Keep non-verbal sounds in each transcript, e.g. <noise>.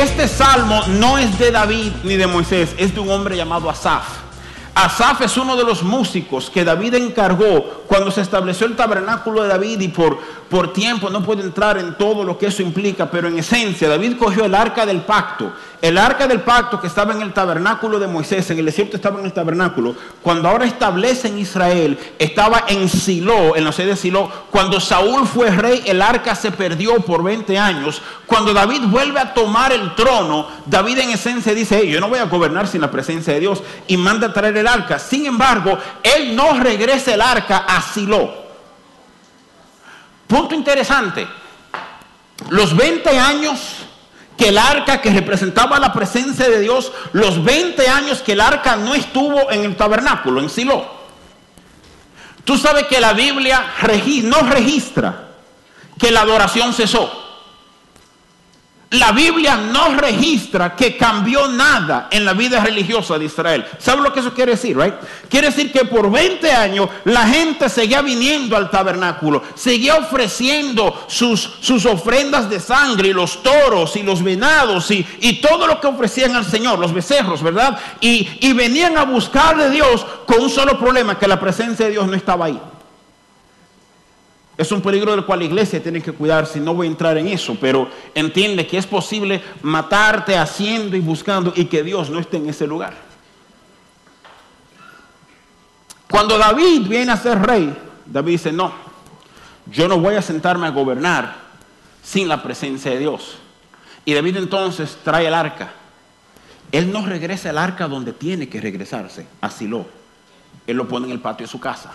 Este salmo no es de David ni de Moisés, es de un hombre llamado Asaf. Asaf es uno de los músicos que David encargó cuando se estableció el tabernáculo de David y por, por tiempo no puedo entrar en todo lo que eso implica, pero en esencia David cogió el arca del pacto, el arca del pacto que estaba en el tabernáculo de Moisés, en el desierto estaba en el tabernáculo, cuando ahora establece en Israel, estaba en Silo, en la sede de Silo, cuando Saúl fue rey, el arca se perdió por 20 años, cuando David vuelve a tomar el trono, David en esencia dice, yo no voy a gobernar sin la presencia de Dios y manda a traer el arca. Sin embargo, él no regresa el arca a Silo. Punto interesante. Los 20 años que el arca que representaba la presencia de Dios, los 20 años que el arca no estuvo en el tabernáculo, en Silo. Tú sabes que la Biblia no registra que la adoración cesó la Biblia no registra que cambió nada en la vida religiosa de Israel. ¿Sabe lo que eso quiere decir, right? Quiere decir que por 20 años la gente seguía viniendo al tabernáculo, seguía ofreciendo sus, sus ofrendas de sangre y los toros y los venados y, y todo lo que ofrecían al Señor, los becerros, ¿verdad? Y, y venían a buscar de Dios con un solo problema, que la presencia de Dios no estaba ahí. Es un peligro del cual la iglesia tiene que cuidarse, no voy a entrar en eso, pero entiende que es posible matarte haciendo y buscando y que Dios no esté en ese lugar. Cuando David viene a ser rey, David dice, no, yo no voy a sentarme a gobernar sin la presencia de Dios. Y David entonces trae el arca. Él no regresa el arca donde tiene que regresarse, a Silo. Él lo pone en el patio de su casa.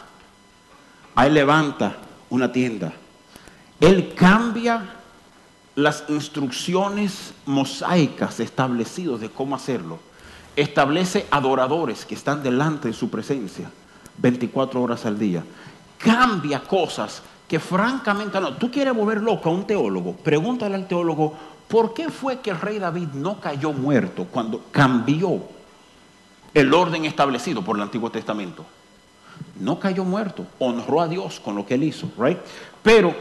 Ahí levanta una tienda. Él cambia las instrucciones mosaicas establecidas de cómo hacerlo. Establece adoradores que están delante de su presencia 24 horas al día. Cambia cosas que francamente no. Tú quieres volver loco a un teólogo. Pregúntale al teólogo, ¿por qué fue que el rey David no cayó muerto cuando cambió el orden establecido por el Antiguo Testamento? No cayó muerto, honró a Dios con lo que él hizo, right? Pero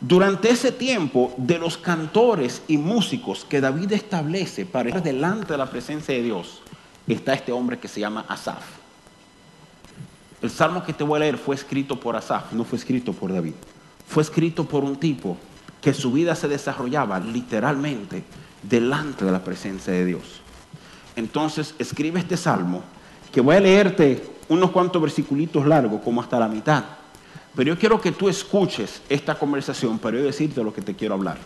durante ese tiempo de los cantores y músicos que David establece para ir delante de la presencia de Dios, está este hombre que se llama Asaf. El salmo que te voy a leer fue escrito por Asaf, no fue escrito por David. Fue escrito por un tipo que su vida se desarrollaba literalmente delante de la presencia de Dios. Entonces escribe este salmo que voy a leerte unos cuantos versiculitos largos, como hasta la mitad. Pero yo quiero que tú escuches esta conversación para yo decirte lo que te quiero hablar.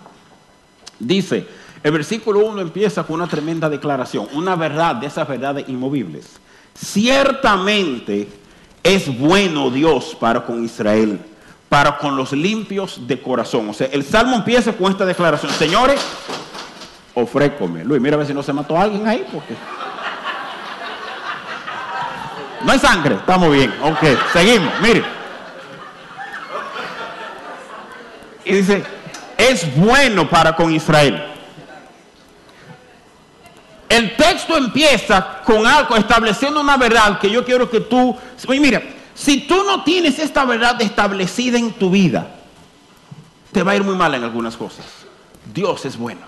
Dice, el versículo 1 empieza con una tremenda declaración, una verdad de esas verdades inmovibles. Ciertamente es bueno Dios para con Israel, para con los limpios de corazón. O sea, el salmo empieza con esta declaración, señores, ofrécome. Luis, mira a ver si no se mató alguien ahí, porque... No hay sangre, estamos bien. Ok, seguimos. Mire. Y dice, es bueno para con Israel. El texto empieza con algo, estableciendo una verdad que yo quiero que tú... Mira, si tú no tienes esta verdad establecida en tu vida, te va a ir muy mal en algunas cosas. Dios es bueno.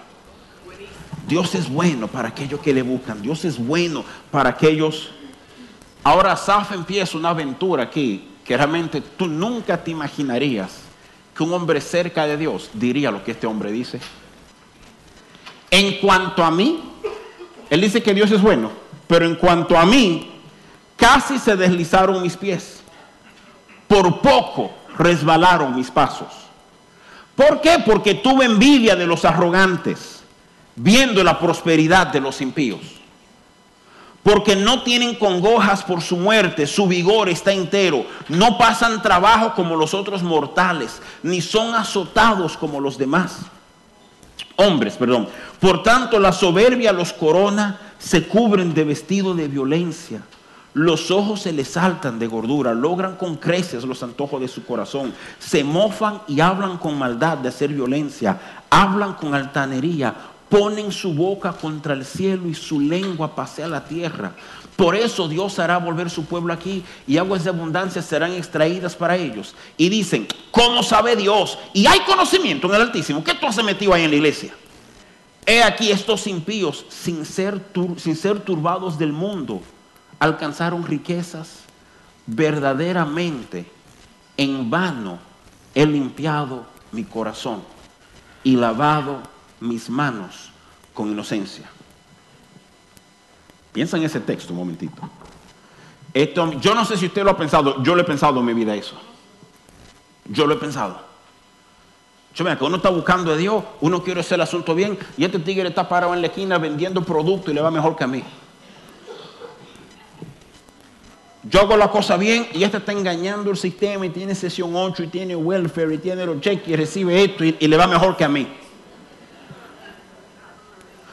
Dios es bueno para aquellos que le buscan. Dios es bueno para aquellos Ahora Saf empieza una aventura aquí que realmente tú nunca te imaginarías que un hombre cerca de Dios diría lo que este hombre dice. En cuanto a mí, él dice que Dios es bueno, pero en cuanto a mí, casi se deslizaron mis pies. Por poco resbalaron mis pasos. ¿Por qué? Porque tuve envidia de los arrogantes, viendo la prosperidad de los impíos porque no tienen congojas por su muerte, su vigor está entero, no pasan trabajo como los otros mortales, ni son azotados como los demás. Hombres, perdón. Por tanto, la soberbia los corona, se cubren de vestido de violencia. Los ojos se les saltan de gordura, logran con creces los antojos de su corazón, se mofan y hablan con maldad de hacer violencia, hablan con altanería, ponen su boca contra el cielo y su lengua pasea la tierra. Por eso Dios hará volver su pueblo aquí y aguas de abundancia serán extraídas para ellos. Y dicen, ¿cómo sabe Dios? Y hay conocimiento en el Altísimo. ¿Qué tú has metido ahí en la iglesia? He aquí estos impíos, sin ser, sin ser turbados del mundo, alcanzaron riquezas verdaderamente. En vano he limpiado mi corazón y lavado mis manos con inocencia. Piensa en ese texto un momentito. Esto, yo no sé si usted lo ha pensado, yo lo he pensado en mi vida eso. Yo lo he pensado. Yo que uno está buscando a Dios, uno quiere hacer el asunto bien y este tigre está parado en la esquina vendiendo productos y le va mejor que a mí. Yo hago la cosa bien y este está engañando el sistema y tiene sesión 8 y tiene welfare y tiene los cheques y recibe esto y le va mejor que a mí.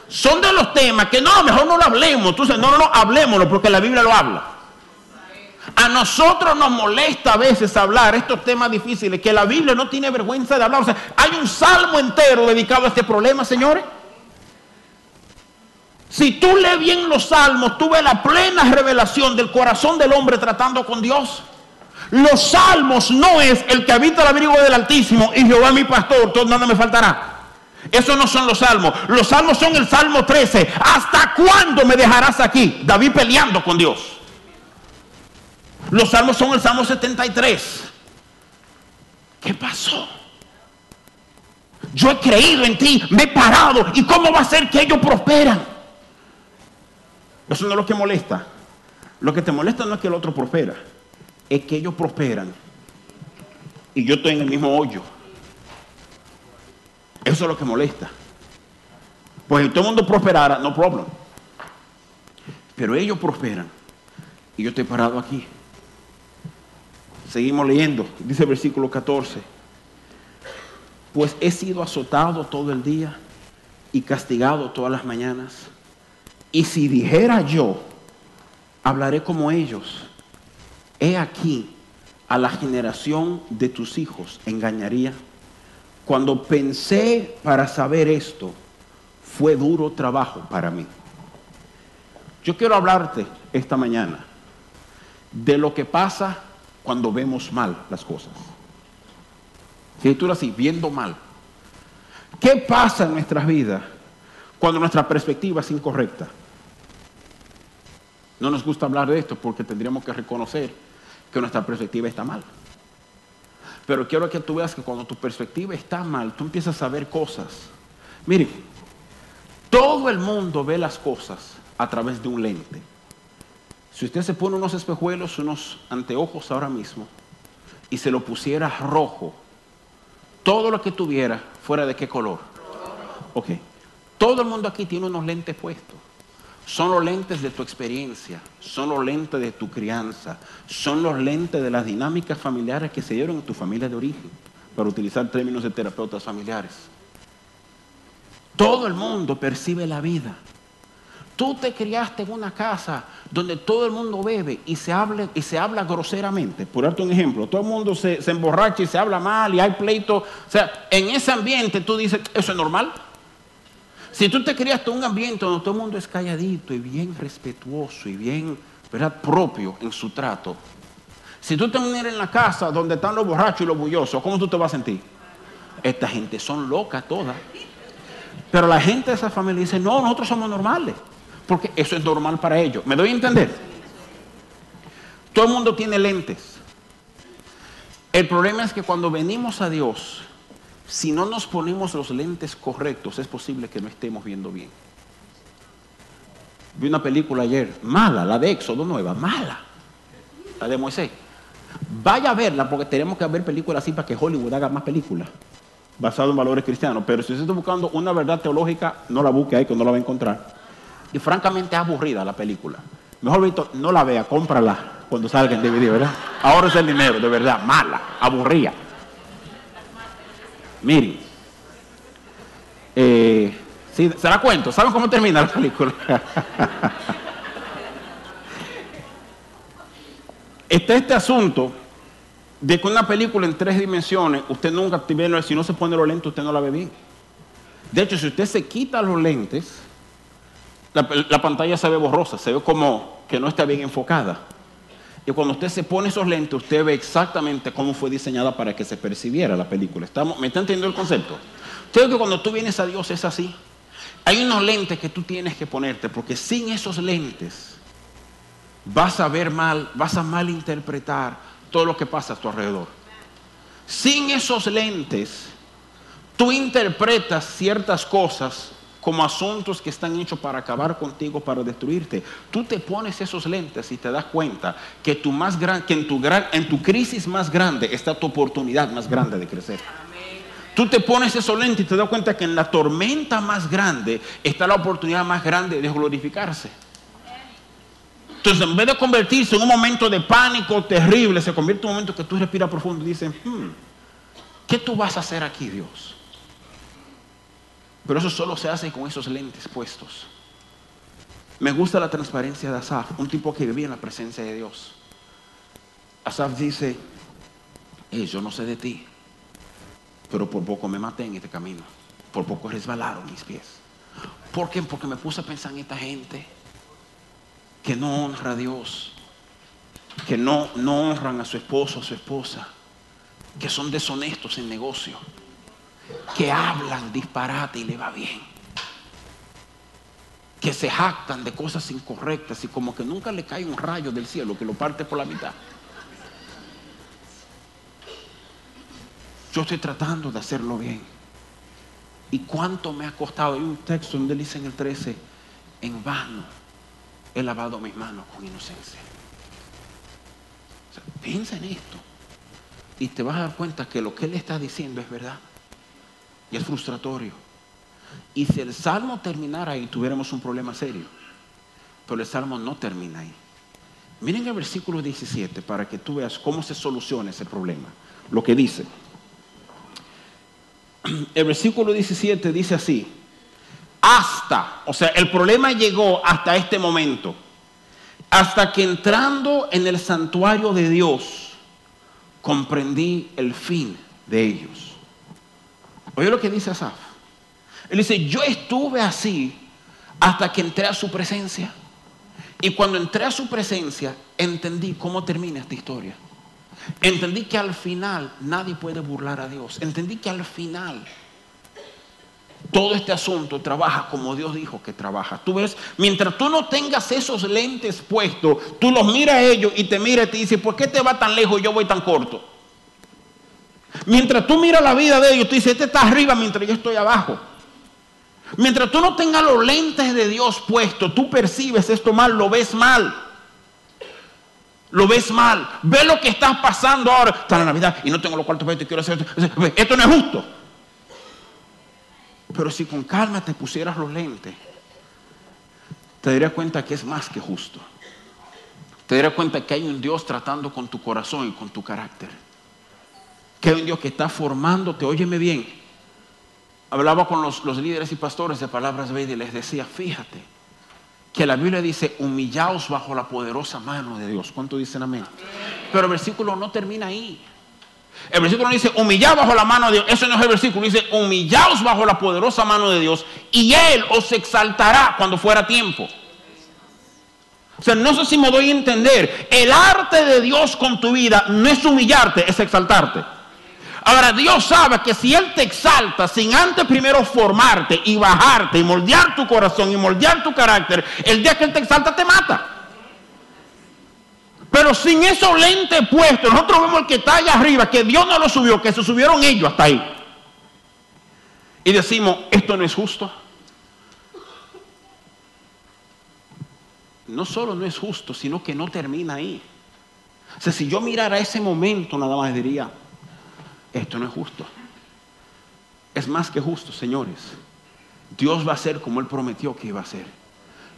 Son de los temas que no, mejor no lo hablemos. Tú no, no, no, hablemoslo porque la Biblia lo habla. A nosotros nos molesta a veces hablar estos temas difíciles que la Biblia no tiene vergüenza de hablar. O sea, hay un salmo entero dedicado a este problema, señores. Si tú lees bien los salmos, tú ves la plena revelación del corazón del hombre tratando con Dios. Los salmos no es el que habita el abrigo del Altísimo y Jehová mi pastor, todo nada me faltará. Esos no son los salmos. Los salmos son el Salmo 13. ¿Hasta cuándo me dejarás aquí? David peleando con Dios. Los salmos son el Salmo 73. ¿Qué pasó? Yo he creído en ti, me he parado. ¿Y cómo va a ser que ellos prosperan? Eso no es lo que molesta. Lo que te molesta no es que el otro prospera, es que ellos prosperan. Y yo estoy en el mismo hoyo. Eso es lo que molesta. Pues si todo el mundo prosperara, no problem. Pero ellos prosperan. Y yo estoy parado aquí. Seguimos leyendo, dice el versículo 14. Pues he sido azotado todo el día y castigado todas las mañanas. Y si dijera yo, hablaré como ellos. He aquí a la generación de tus hijos engañaría. Cuando pensé para saber esto, fue duro trabajo para mí. Yo quiero hablarte esta mañana de lo que pasa cuando vemos mal las cosas. Si tú así, viendo mal. ¿Qué pasa en nuestras vidas cuando nuestra perspectiva es incorrecta? No nos gusta hablar de esto porque tendríamos que reconocer que nuestra perspectiva está mal. Pero quiero que tú veas que cuando tu perspectiva está mal, tú empiezas a ver cosas. Mire, todo el mundo ve las cosas a través de un lente. Si usted se pone unos espejuelos, unos anteojos ahora mismo, y se lo pusiera rojo, todo lo que tuviera, fuera de qué color. Ok. Todo el mundo aquí tiene unos lentes puestos. Son los lentes de tu experiencia, son los lentes de tu crianza, son los lentes de las dinámicas familiares que se dieron en tu familia de origen, para utilizar términos de terapeutas familiares. Todo el mundo percibe la vida Tú te criaste en una casa donde todo el mundo bebe y se habla, y se habla groseramente. Por darte un ejemplo, todo el mundo se, se emborracha y se habla mal y hay pleito. O sea, en ese ambiente tú dices, ¿eso es normal? Si tú te criaste en un ambiente donde todo el mundo es calladito y bien respetuoso y bien ¿verdad? propio en su trato, si tú te vienes en la casa donde están los borrachos y los bullosos, ¿cómo tú te vas a sentir? Esta gente son locas todas. Pero la gente de esa familia dice, no, nosotros somos normales porque eso es normal para ellos. ¿Me doy a entender? Todo el mundo tiene lentes. El problema es que cuando venimos a Dios, si no nos ponemos los lentes correctos, es posible que no estemos viendo bien. Vi una película ayer, mala, la de Éxodo nueva, mala. La de Moisés. Vaya a verla porque tenemos que ver películas así para que Hollywood haga más películas basadas en valores cristianos. Pero si usted está buscando una verdad teológica, no la busque ahí que no la va a encontrar. Y francamente es aburrida la película. Mejor Víctor, no la vea, cómprala cuando salga en DVD, ¿verdad? Ahora es el dinero, de verdad, mala, aburrida. Miren, eh, ¿se da cuenta? ¿Saben cómo termina la película? <laughs> Está este asunto de que una película en tres dimensiones, usted nunca, si no se pone los lentes, usted no la ve bien. De hecho, si usted se quita los lentes, la, pantalla se ve borrosa, se ve como que no está bien enfocada. Y cuando usted se pone esos lentes, usted ve exactamente cómo fue diseñada para que se percibiera la película. ¿Estamos, ¿Me está entendiendo el concepto? Creo que cuando tú vienes a Dios es así. Hay unos lentes que tú tienes que ponerte, porque sin esos lentes vas a ver mal, vas a malinterpretar todo lo que pasa a tu alrededor. Sin esos lentes, tú interpretas ciertas cosas como asuntos que están hechos para acabar contigo, para destruirte. Tú te pones esos lentes y te das cuenta que, tu más gran, que en, tu gran, en tu crisis más grande está tu oportunidad más grande de crecer. Tú te pones esos lentes y te das cuenta que en la tormenta más grande está la oportunidad más grande de glorificarse. Entonces, en vez de convertirse en un momento de pánico terrible, se convierte en un momento que tú respiras profundo y dices, hmm, ¿qué tú vas a hacer aquí, Dios? Pero eso solo se hace con esos lentes puestos. Me gusta la transparencia de Asaf, un tipo que vivía en la presencia de Dios. Asaf dice, yo no sé de ti, pero por poco me maté en este camino, por poco resbalaron mis pies. ¿Por qué? Porque me puse a pensar en esta gente que no honra a Dios, que no, no honran a su esposo, a su esposa, que son deshonestos en negocio que hablan disparate y le va bien. Que se jactan de cosas incorrectas y como que nunca le cae un rayo del cielo que lo parte por la mitad. Yo estoy tratando de hacerlo bien. ¿Y cuánto me ha costado? Hay un texto donde dice en el 13, en vano he lavado mis manos con inocencia. piensa en esto y te vas a dar cuenta que lo que él está diciendo es verdad. Y es frustratorio. Y si el salmo terminara ahí, tuviéramos un problema serio. Pero el salmo no termina ahí. Miren el versículo 17 para que tú veas cómo se soluciona ese problema. Lo que dice. El versículo 17 dice así. Hasta, o sea, el problema llegó hasta este momento. Hasta que entrando en el santuario de Dios, comprendí el fin de ellos. Oye lo que dice Asaf. Él dice, yo estuve así hasta que entré a su presencia. Y cuando entré a su presencia, entendí cómo termina esta historia. Entendí que al final nadie puede burlar a Dios. Entendí que al final todo este asunto trabaja como Dios dijo que trabaja. Tú ves, mientras tú no tengas esos lentes puestos, tú los miras a ellos y te miras y te dices, ¿por qué te va tan lejos y yo voy tan corto? Mientras tú miras la vida de ellos, tú dices, este está arriba mientras yo estoy abajo. Mientras tú no tengas los lentes de Dios puestos, tú percibes esto mal, lo ves mal. Lo ves mal. Ve lo que está pasando ahora. Está la Navidad y no tengo los cuartos para y quiero hacer esto. Esto no es justo. Pero si con calma te pusieras los lentes, te darías cuenta que es más que justo. Te darías cuenta que hay un Dios tratando con tu corazón y con tu carácter que hay un Dios que está formándote. Óyeme bien. Hablaba con los, líderes y pastores de palabras de y les decía, fíjate, que la Biblia dice, humillaos bajo la poderosa mano de Dios. ¿Cuánto dicen amén? Pero el versículo no termina ahí. El versículo no dice, humillaos bajo la mano de Dios. Eso no es el versículo. Dice, humillaos bajo la poderosa mano de Dios y Él os exaltará cuando fuera tiempo. O sea, no sé si me doy a entender. El arte de Dios con tu vida no es humillarte, es exaltarte. Ahora Dios sabe que si Él te exalta sin antes primero formarte y bajarte y moldear tu corazón y moldear tu carácter, el día que Él te exalta te mata. Pero sin esos lentes puestos, nosotros vemos el que está allá arriba, que Dios no lo subió, que se subieron ellos hasta ahí. Y decimos, esto no es justo. No solo no es justo, sino que no termina ahí. O sea, si yo mirara ese momento, nada más diría, esto no es justo. Es más que justo, señores. Dios va a ser como Él prometió que iba a ser.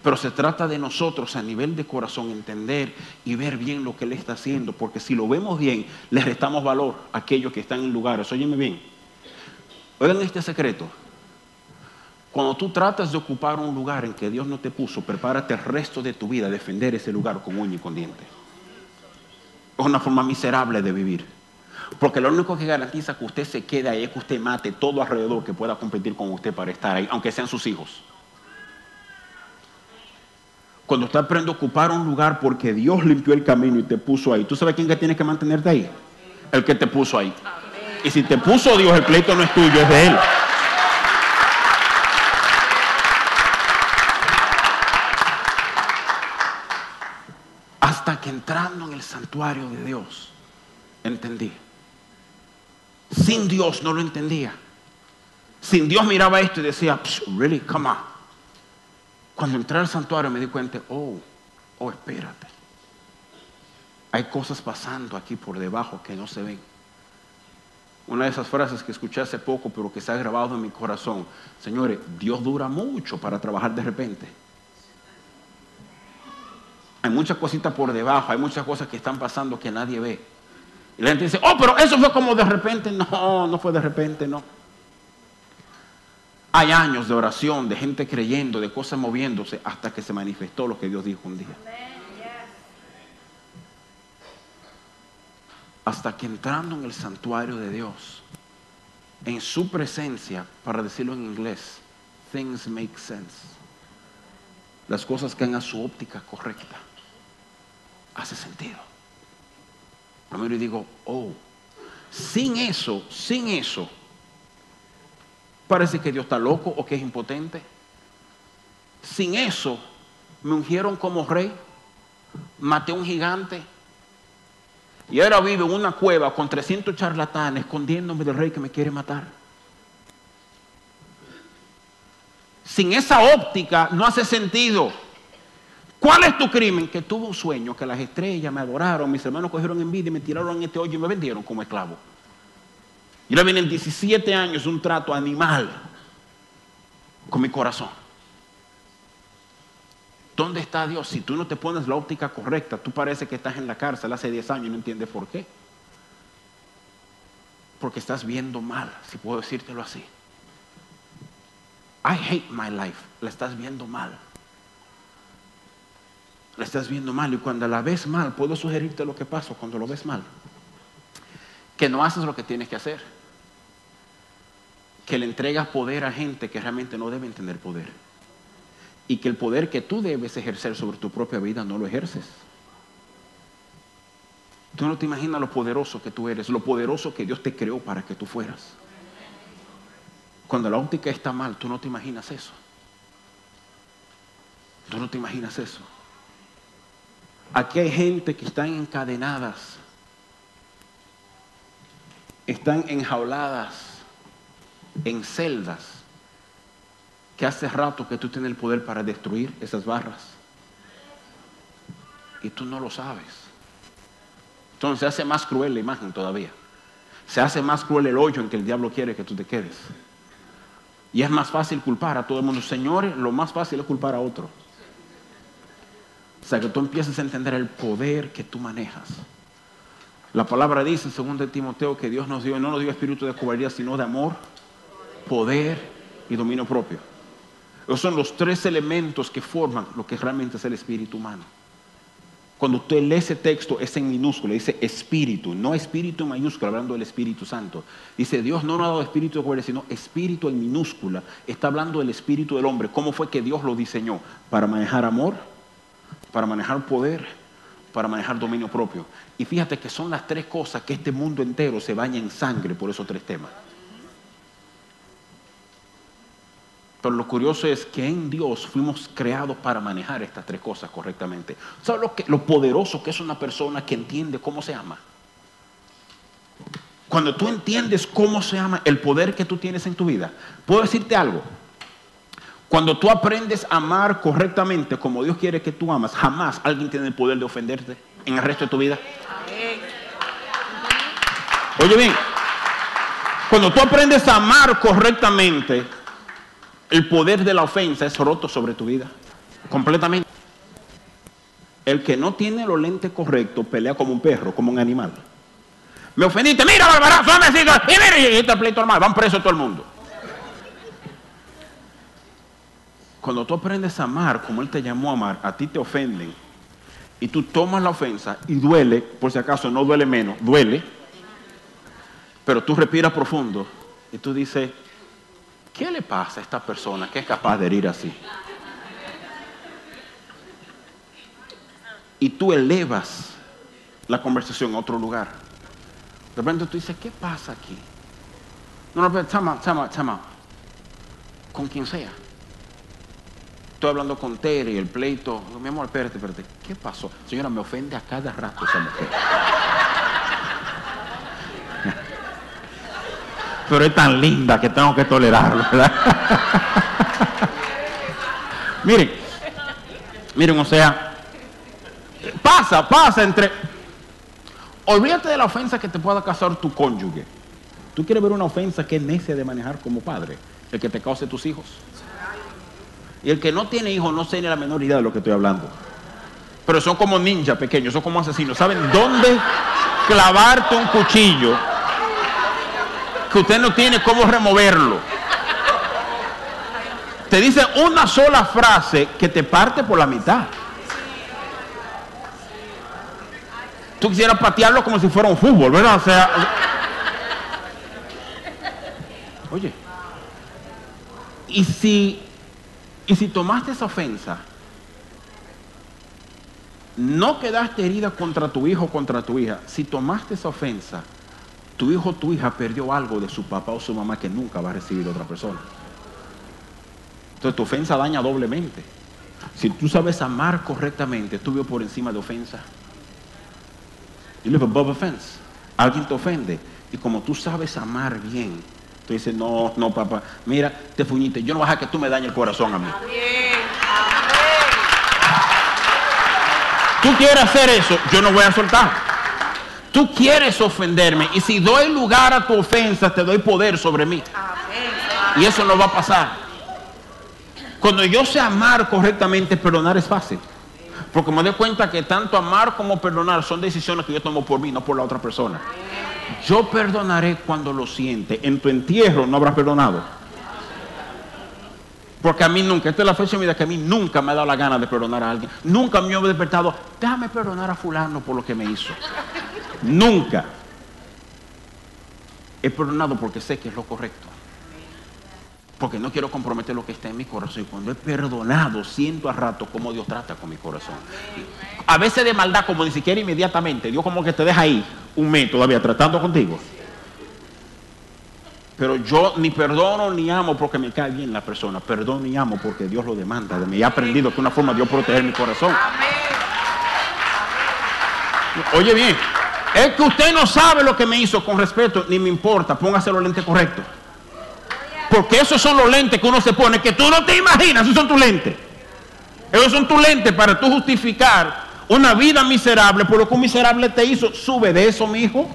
Pero se trata de nosotros a nivel de corazón entender y ver bien lo que Él está haciendo. Porque si lo vemos bien, le restamos valor a aquellos que están en lugares. Óyeme bien. Oigan este secreto. Cuando tú tratas de ocupar un lugar en que Dios no te puso, prepárate el resto de tu vida a defender ese lugar con uña y con diente. Es una forma miserable de vivir. Porque lo único que garantiza que usted se quede ahí es que usted mate todo alrededor que pueda competir con usted para estar ahí, aunque sean sus hijos. Cuando usted aprende a ocupar un lugar porque Dios limpió el camino y te puso ahí, ¿tú sabes quién que tienes que mantenerte ahí? El que te puso ahí. Y si te puso Dios, el pleito no es tuyo, es de Él. Hasta que entrando en el santuario de Dios, entendí. Sin Dios no lo entendía. Sin Dios miraba esto y decía, really, come on. Cuando entré al santuario me di cuenta, oh, oh, espérate. Hay cosas pasando aquí por debajo que no se ven. Una de esas frases que escuché hace poco, pero que se ha grabado en mi corazón. Señores, Dios dura mucho para trabajar de repente. Hay muchas cositas por debajo, hay muchas cosas que están pasando que nadie ve. Y la gente dice, oh, pero eso fue como de repente. No, no fue de repente, no. Hay años de oración, de gente creyendo, de cosas moviéndose, hasta que se manifestó lo que Dios dijo un día. Hasta que entrando en el santuario de Dios, en su presencia, para decirlo en inglés, things make sense. Las cosas caen a su óptica correcta. Hace sentido. Primero digo, oh, sin eso, sin eso, parece que Dios está loco o que es impotente. Sin eso, me ungieron como rey, maté a un gigante y ahora vivo en una cueva con 300 charlatanes escondiéndome del rey que me quiere matar. Sin esa óptica no hace sentido. ¿Cuál es tu crimen? Que tuve un sueño, que las estrellas me adoraron, mis hermanos cogieron envidia y me tiraron en este hoyo y me vendieron como esclavo. Y ahora vienen 17 años un trato animal con mi corazón. ¿Dónde está Dios? Si tú no te pones la óptica correcta, tú parece que estás en la cárcel hace 10 años y no entiendes por qué. Porque estás viendo mal, si puedo decírtelo así. I hate my life. La estás viendo mal. La estás viendo mal y cuando la ves mal, puedo sugerirte lo que pasa cuando lo ves mal. Que no haces lo que tienes que hacer que le entregas poder a gente que realmente no deben tener poder. Y que el poder que tú debes ejercer sobre tu propia vida no lo ejerces. Tú no te imaginas lo poderoso que tú eres, lo poderoso que Dios te creó para que tú fueras. Cuando la óptica está mal, tú no te imaginas eso. Tú no te imaginas eso. Aquí hay gente que están encadenadas, están enjauladas en celdas que hace rato que tú tienes el poder para destruir esas barras. Y tú no lo sabes. Entonces se hace más cruel la imagen todavía. Se hace más cruel el hoyo en que el diablo quiere que tú te quedes. Y es más fácil culpar a todo el mundo. Señores, lo más fácil es culpar a otro. Sea, que tú empieces a entender el poder que tú manejas. La palabra dice, según de Timoteo, que Dios nos dio, no nos dio espíritu de cobardía, sino de amor, poder y dominio propio. Esos son los tres elementos que forman lo que realmente es el espíritu humano. Cuando usted lee ese texto, es en minúscula, dice espíritu, no espíritu en mayúscula, hablando del Espíritu Santo. Dice, Dios no nos ha dado espíritu de cobardía, sino espíritu en minúscula. Está hablando del espíritu del hombre. ¿Cómo fue que Dios lo diseñó? Para manejar amor, para manejar poder, para manejar dominio propio. Y fíjate que son las tres cosas que este mundo entero se baña en sangre por esos tres temas. Pero lo curioso es que en Dios fuimos creados para manejar estas tres cosas correctamente. ¿Sabes lo, que, lo poderoso que es una persona que entiende cómo se ama? Cuando tú entiendes cómo se ama, el poder que tú tienes en tu vida. Puedo decirte algo. Cuando tú aprendes a amar correctamente como Dios quiere que tú amas, jamás alguien tiene el poder de ofenderte en el resto de tu vida. Oye bien, cuando tú aprendes a amar correctamente, el poder de la ofensa es roto sobre tu vida. Completamente. El que no tiene los lentes correctos pelea como un perro, como un animal. Me ofendiste, mira, barbarazo, y mira, y este pleito normal, van preso todo el mundo. Cuando tú aprendes a amar como Él te llamó a amar, a ti te ofenden y tú tomas la ofensa y duele, por si acaso no duele menos, duele, pero tú respiras profundo y tú dices, ¿Qué le pasa a esta persona que es capaz de herir así? Y tú elevas la conversación a otro lugar. De repente tú dices, ¿qué pasa aquí? No, no, pero chama, chama, chama. Con quien sea. Estoy hablando con Tere y el pleito. Mi amor, espérate, espérate. ¿Qué pasó? Señora, me ofende a cada rato esa mujer. <laughs> Pero es tan linda que tengo que tolerarlo, ¿verdad? <laughs> miren, miren, o sea, pasa, pasa entre... Olvídate de la ofensa que te pueda causar tu cónyuge. ¿Tú quieres ver una ofensa que es necia de manejar como padre? El que te cause tus hijos. Y el que no tiene hijos no tiene la menor idea de lo que estoy hablando. Pero son como ninjas pequeños, son como asesinos. ¿Saben dónde clavarte un cuchillo que usted no tiene cómo removerlo? Te dice una sola frase que te parte por la mitad. Tú quisieras patearlo como si fuera un fútbol, ¿verdad? O sea, oye, y si y si tomaste esa ofensa, no quedaste herida contra tu hijo o contra tu hija. Si tomaste esa ofensa, tu hijo o tu hija perdió algo de su papá o su mamá que nunca va a recibir otra persona. Entonces tu ofensa daña doblemente. Si tú sabes amar correctamente, tú vives por encima de ofensa. You live above offense. Alguien te ofende. Y como tú sabes amar bien, Tú no, no, papá, mira, te fuñiste, yo no voy a que tú me dañes el corazón a mí. Tú quieres hacer eso, yo no voy a soltar. Tú quieres ofenderme y si doy lugar a tu ofensa, te doy poder sobre mí. Y eso no va a pasar. Cuando yo sé amar correctamente, perdonar es fácil. Porque me doy cuenta que tanto amar como perdonar son decisiones que yo tomo por mí, no por la otra persona. Yo perdonaré cuando lo siente. En tu entierro no habrás perdonado. Porque a mí nunca, esta es la fecha de mi vida que a mí nunca me ha dado la gana de perdonar a alguien. Nunca me he despertado, déjame perdonar a fulano por lo que me hizo. nunca. He perdonado porque sé que es lo correcto. Porque no quiero comprometer lo que está en mi corazón. Y cuando he perdonado, siento a rato cómo Dios trata con mi corazón. A veces de maldad, como ni siquiera inmediatamente. Dios como que te deja ahí un mes todavía tratando contigo. Pero yo ni perdono ni amo porque me cae bien la persona. Perdono y amo porque Dios lo demanda de mí. He aprendido que una forma de Dios proteger mi corazón. Oye bien, es que usted no sabe lo que me hizo con respeto, ni me importa. Póngase los lentes correctos. Porque esos son los lentes que uno se pone, que tú no te imaginas, esos son tus lentes. Esos son tus lentes para tú justificar una vida miserable por lo que un miserable te hizo. Sube de eso, mi hijo.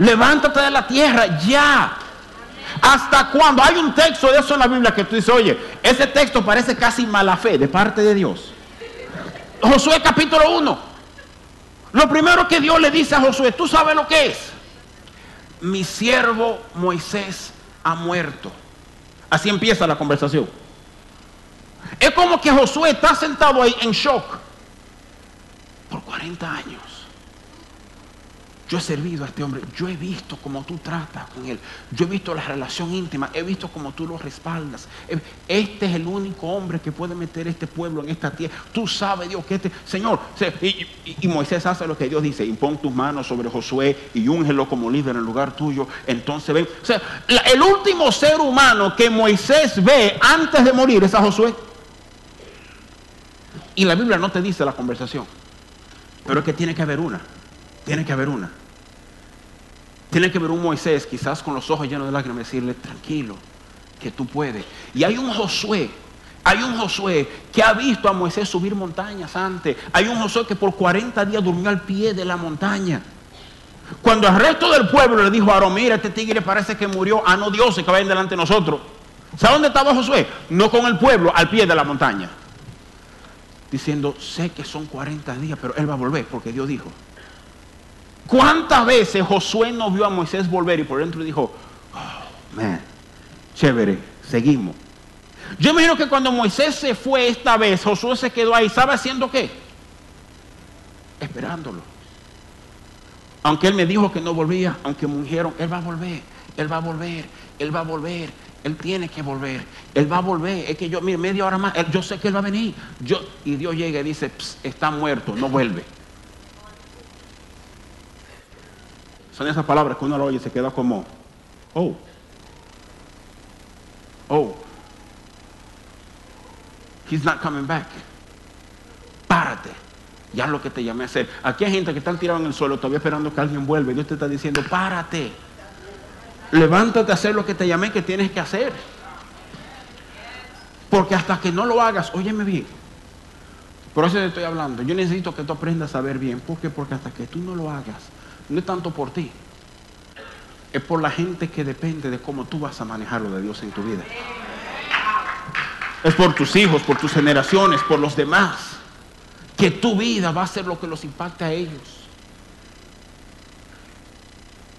Levántate de la tierra ya. ¿Hasta cuándo? Hay un texto de eso en la Biblia que tú dices, oye, ese texto parece casi mala fe de parte de Dios. Josué capítulo 1. Lo primero que Dios le dice a Josué, ¿tú sabes lo que es? mi siervo Moisés ha muerto. Así empieza la conversación. Es como que Josué está sentado ahí en shock por 40 años. Yo he servido a este hombre, yo he visto cómo tú tratas con él, yo he visto la relación íntima, he visto cómo tú lo respaldas. Este es el único hombre que puede meter este pueblo en esta tierra. Tú sabes, Dios, que este, Señor, y, Moisés hace lo que Dios dice, impon tus manos sobre Josué y úngelo como líder en el lugar tuyo. Entonces ven, o sea, el último ser humano que Moisés ve antes de morir es a Josué. Y la Biblia no te dice la conversación, pero es que tiene que haber una. Tiene que haber una. Tiene que haber un Moisés, quizás con los ojos llenos de lágrimas, decirle, tranquilo, que tú puedes. Y hay un Josué, hay un Josué que ha visto a Moisés subir montañas antes. Hay un Josué que por 40 días durmió al pie de la montaña. Cuando el resto del pueblo le dijo a Aarón, mira, este tigre parece que murió, ah, no Dios, que vayan delante de nosotros. ¿Sabe dónde estaba Josué? No con el pueblo, al pie de la montaña. Diciendo, sé que son 40 días, pero él va a volver porque Dios dijo. ¿Cuántas veces Josué no vio a Moisés volver y por dentro dijo, oh, man, chévere, seguimos? Yo imagino que cuando Moisés se fue esta vez, Josué se quedó ahí, ¿sabe haciendo qué? Esperándolo. Aunque él me dijo que no volvía, aunque me dijeron, él va a volver, él va a volver, él va a volver, él tiene que volver, él va a volver. Es que yo, mire, media hora más, yo sé que él va a venir. Yo, y Dios llega y dice, está muerto, no vuelve. Son esas palabras que uno lo oye y se queda como, oh, oh. He's not coming back. Párate. Ya lo que te llamé a hacer. Aquí hay gente que están tirados en el suelo todavía esperando que alguien vuelva. Dios te está diciendo, párate. Levántate a hacer lo que te llamé que tienes que hacer. Porque hasta que no lo hagas, óyeme bien. Por eso te estoy hablando. Yo necesito que tú aprendas a ver bien. ¿Por qué? Porque hasta que tú no lo hagas, no es tanto por ti. Es por la gente que depende de cómo tú vas a manejar lo de Dios en tu vida. Es por tus hijos, por tus generaciones, por los demás. Que tu vida va a ser lo que los impacte a ellos.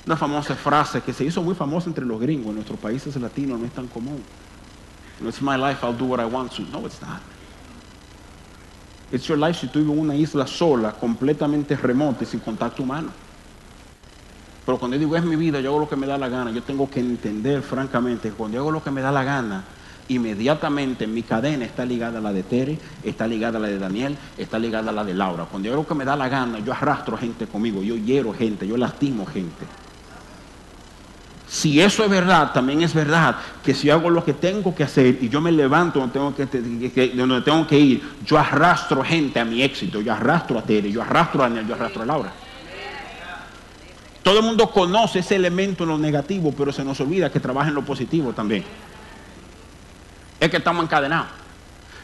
Una famosa frase que se hizo muy famosa entre los gringos, en nuestros países latinos no es tan común. It's my life, I'll do what I want to. No, it's not. It's your life si tú vives en una isla sola, completamente remota y sin contacto humano. Pero cuando yo digo es mi vida, yo hago lo que me da la gana, yo tengo que entender francamente que cuando yo hago lo que me da la gana, inmediatamente mi cadena está ligada a la de Tere, está ligada a la de Daniel, está ligada a la de Laura. Cuando yo hago lo que me da la gana, yo arrastro gente conmigo, yo hiero gente, yo lastimo gente. Si eso es verdad, también es verdad que si hago lo que tengo que hacer y yo me levanto donde tengo que, ir, yo arrastro gente a mi éxito, yo arrastro a Tere, yo arrastro a Daniel, yo arrastro a Laura. Todo el mundo conoce ese elemento en lo negativo, pero se nos olvida que trabaja en lo positivo también. Es que estamos encadenados.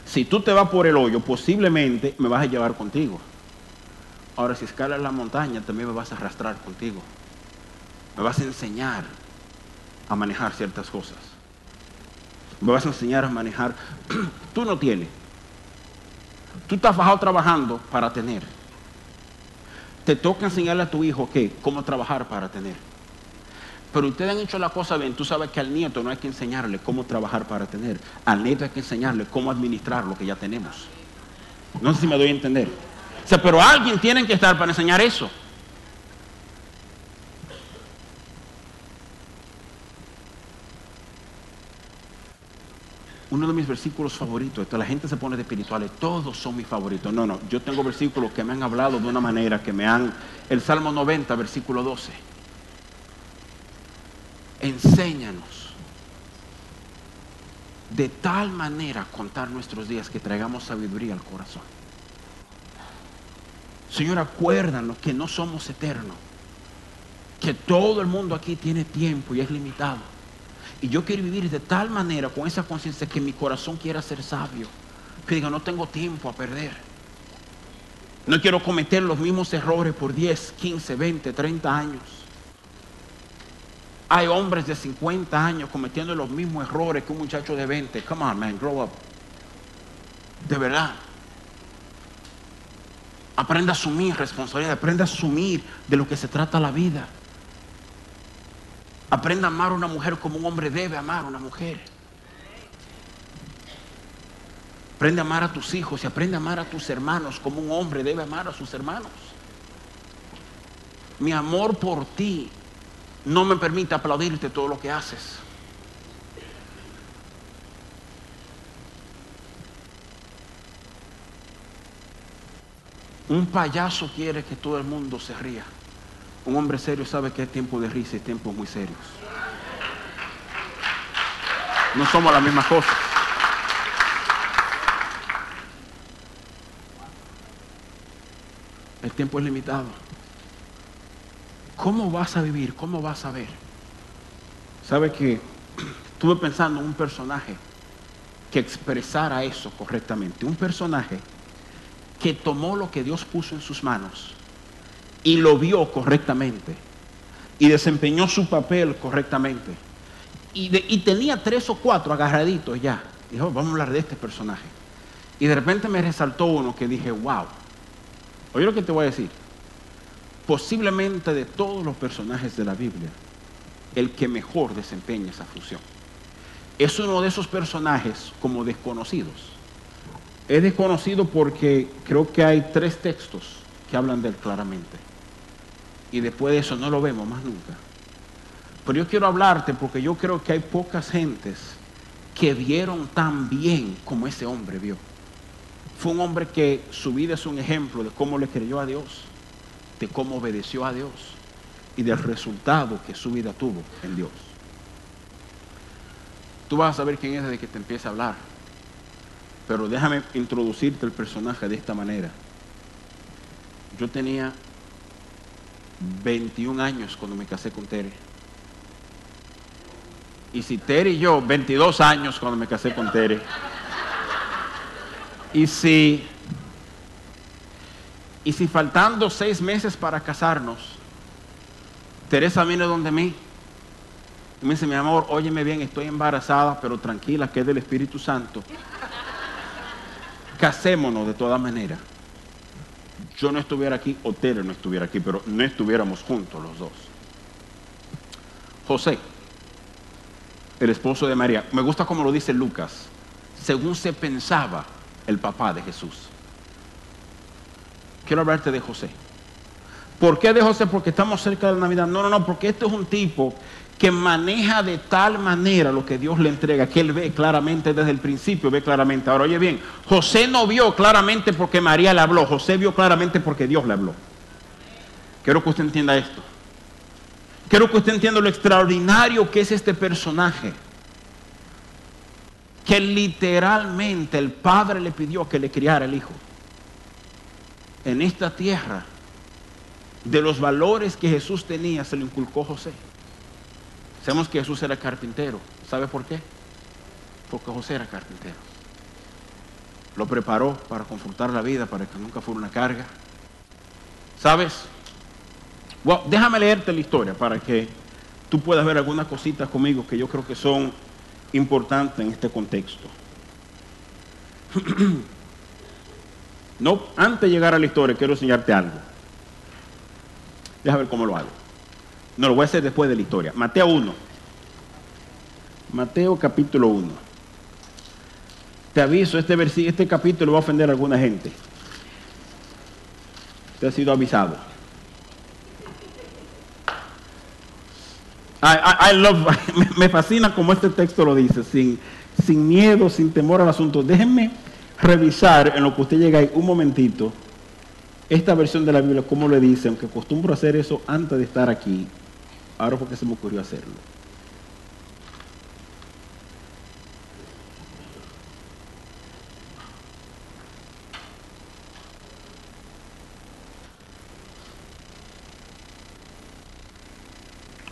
Si tú te vas por el hoyo, posiblemente me vas a llevar contigo. Ahora, si escalas la montaña, también me vas a arrastrar contigo. Me vas a enseñar a manejar ciertas cosas. Me vas a enseñar a manejar. <clears throat> Tú no tienes. Tú estás bajado trabajando para tener. Te toca enseñarle a tu hijo que cómo trabajar para tener. Pero ustedes han hecho la cosa bien. Tú sabes que al nieto no hay que enseñarle cómo trabajar para tener. Al nieto hay que enseñarle cómo administrar lo que ya tenemos. No sé si me doy a entender. O sea, pero alguien tiene que estar para enseñar eso. Uno de mis versículos favoritos, la gente se pone de espirituales, todos son mis favoritos. No, no, yo tengo versículos que me han hablado de una manera que me han... El Salmo 90, versículo 12. Enséñanos de tal manera contar nuestros días que traigamos sabiduría al corazón. Señor, acuérdanos que no somos eternos, que todo el mundo aquí tiene tiempo y es limitado y yo quiero vivir de tal manera, con esa conciencia, que mi corazón quiera ser sabio. Que diga, no tengo tiempo a perder. No quiero cometer los mismos errores por 10, 15, 20, 30 años. Hay hombres de 50 años cometiendo los mismos errores que un muchacho de 20. Come on, man, grow up. De verdad. Aprenda a asumir responsabilidad, aprenda a asumir de lo que se trata la vida. Aprenda a amar a una mujer como un hombre debe amar a una mujer. Aprende a amar a tus hijos y aprende a amar a tus hermanos como un hombre debe amar a sus hermanos. Mi amor por ti no me permite aplaudirte todo lo que haces. Un payaso quiere que todo el mundo se ría. Un hombre serio sabe que hay tiempo de risa y tiempos muy serios. No somos la misma cosa. El tiempo es limitado. ¿Cómo vas a vivir? ¿Cómo vas a ver? ¿Sabe que <clears throat> estuve pensando en un personaje que expresara eso correctamente? Un personaje que tomó lo que Dios puso en sus manos y lo vio correctamente y desempeñó su papel correctamente. Y, tenía tres o cuatro agarraditos ya. Dijo, vamos a hablar de este personaje. Y de repente me resaltó uno que dije, wow. Oye lo que te voy a decir. Posiblemente de todos los personajes de la Biblia, el que mejor desempeña esa función. Es uno de esos personajes como desconocidos. Es desconocido porque creo que hay tres textos que hablan de él claramente y después de eso no lo vemos más nunca. Pero yo quiero hablarte porque yo creo que hay pocas gentes que vieron tan bien como ese hombre vio. Fue un hombre que su vida es un ejemplo de cómo le creyó a Dios, de cómo obedeció a Dios y del resultado que su vida tuvo en Dios. Tú vas a saber quién es desde que te empieza a hablar. Pero déjame introducirte el personaje de esta manera. Yo tenía 21 años cuando me casé con Tere. Y si Tere y yo, 22 años cuando me casé con Tere. Y si, y si faltando seis meses para casarnos, Teresa viene donde mí y me dice, mi amor, óyeme bien, estoy embarazada, pero tranquila, que es del Espíritu Santo. Casémonos de todas maneras. Yo no estuviera aquí, o Tere no estuviera aquí, pero no estuviéramos juntos los dos. José, el esposo de María, me gusta como lo dice Lucas, según se pensaba el papá de Jesús. Quiero hablarte de José. ¿Por qué de José? Porque estamos cerca de la Navidad. No, no, no, porque este es un tipo que maneja de tal manera lo que Dios le entrega, que él ve claramente desde el principio, ve claramente. Ahora, oye bien, José no vio claramente porque María le habló, José vio claramente porque Dios le habló. Quiero que usted entienda esto. Quiero que usted entienda lo extraordinario que es este personaje. Que literalmente el padre le pidió que le criara el hijo. En esta tierra, de los valores que Jesús tenía, se le inculcó José. Sabemos que Jesús era carpintero. ¿Sabe por qué? Porque José era carpintero. Lo preparó para confrontar la vida, para que nunca fuera una carga. ¿Sabes? déjame leerte la historia para que tú puedas ver algunas cositas conmigo que yo creo que son importantes en este contexto. <clears throat> no, antes de llegar a la historia, quiero enseñarte algo. Déjame ver cómo lo hago. No, lo voy a hacer después de la historia. Mateo 1. Mateo capítulo 1. Te aviso, este, este capítulo va a ofender a alguna gente. Te ha sido avisado. I, love, <laughs> me fascina como este texto lo dice, sin, sin miedo, sin temor al asunto. Déjenme revisar en lo que usted llega ahí un momentito esta versión de la Biblia, como le dice, aunque acostumbro a hacer eso antes de estar aquí, Ahora porque se me ocurrió hacerlo.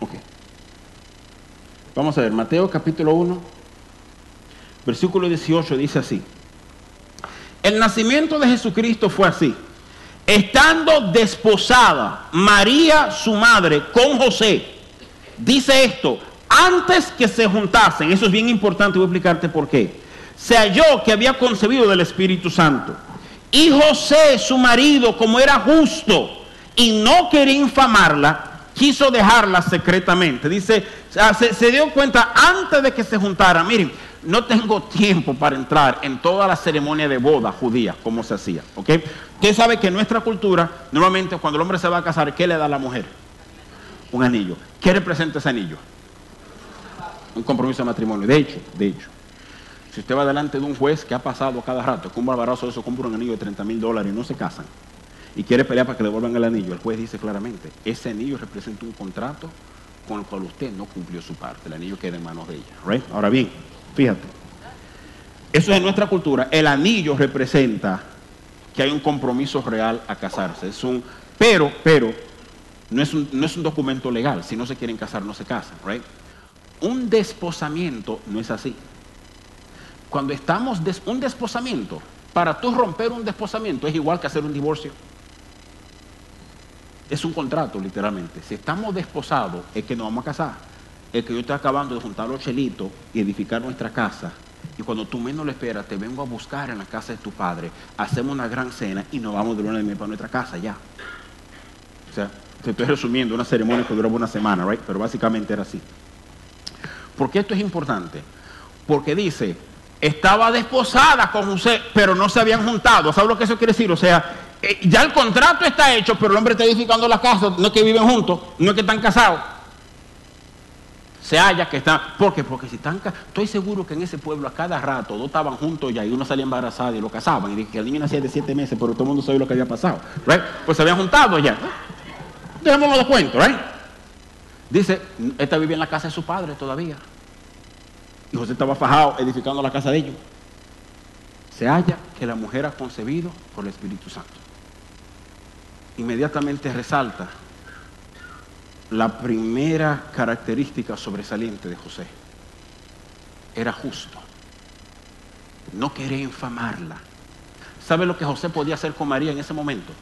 Ok. Vamos a ver, Mateo capítulo 1, versículo 18 dice así. El nacimiento de Jesucristo fue así. Estando desposada María, su madre, con José, dice esto, antes que se juntasen, eso es bien importante, voy a explicarte por qué, se halló que había concebido del Espíritu Santo. Y José, su marido, como era justo y no quería infamarla, quiso dejarla secretamente. Dice, se, dio cuenta antes de que se juntaran. Miren, no tengo tiempo para entrar en toda la ceremonia de boda judía, como se hacía. ¿ok? Usted sabe que en nuestra cultura, normalmente cuando el hombre se va a casar, ¿qué le da a la mujer? Un anillo. ¿Qué representa ese anillo? Un compromiso de matrimonio. De hecho, de hecho, si usted va delante de un juez que ha pasado cada rato, que un barbarazo de eso compra un anillo de 30 mil dólares y no se casan, y quiere pelear para que le devuelvan el anillo, el juez dice claramente, ese anillo representa un contrato con el cual usted no cumplió su parte, el anillo queda en manos de ella. Ahora bien, fíjate, eso es en nuestra cultura, el anillo representa que hay un compromiso real a casarse, es un, pero, pero, no es, un, documento legal. Si no se quieren casar, no se casan. Right? Un desposamiento no es así. Cuando estamos, un desposamiento, para tú romper un desposamiento es igual que hacer un divorcio. Es un contrato, literalmente. Si estamos desposados, es que nos vamos a casar. Es que yo estoy acabando de juntar los chelitos y edificar nuestra casa. Y cuando tú menos lo esperas, te vengo a buscar en la casa de tu padre, hacemos una gran cena y nos vamos de luna de para nuestra casa ya. O sea, te estoy resumiendo una ceremonia que duraba una semana, right? pero básicamente era así. ¿Por qué esto es importante? Porque dice, estaba desposada con José, pero no se habían juntado. ¿Sabes lo que eso quiere decir? O sea, eh, ya el contrato está hecho, pero el hombre está edificando la casa, no es que viven juntos, no es que están casados. Se halla que están, ¿por qué? Porque si están, estoy seguro que en ese pueblo a cada rato dos estaban juntos ya y uno salía embarazada y lo casaban y que el niño nacía de siete meses, pero todo el mundo sabía lo que había pasado, right? Pues se habían juntado ya. Dejémoslo de cuento, ¿right? Dice, esta vivía en la casa de su padre todavía. Y José estaba fajado edificando la casa de ellos. se halla que la mujer ha concebido por el Espíritu Santo. Inmediatamente resalta la primera característica sobresaliente de José. Era justo. No quería infamarla. ¿Sabe lo que José podía hacer con María en ese momento?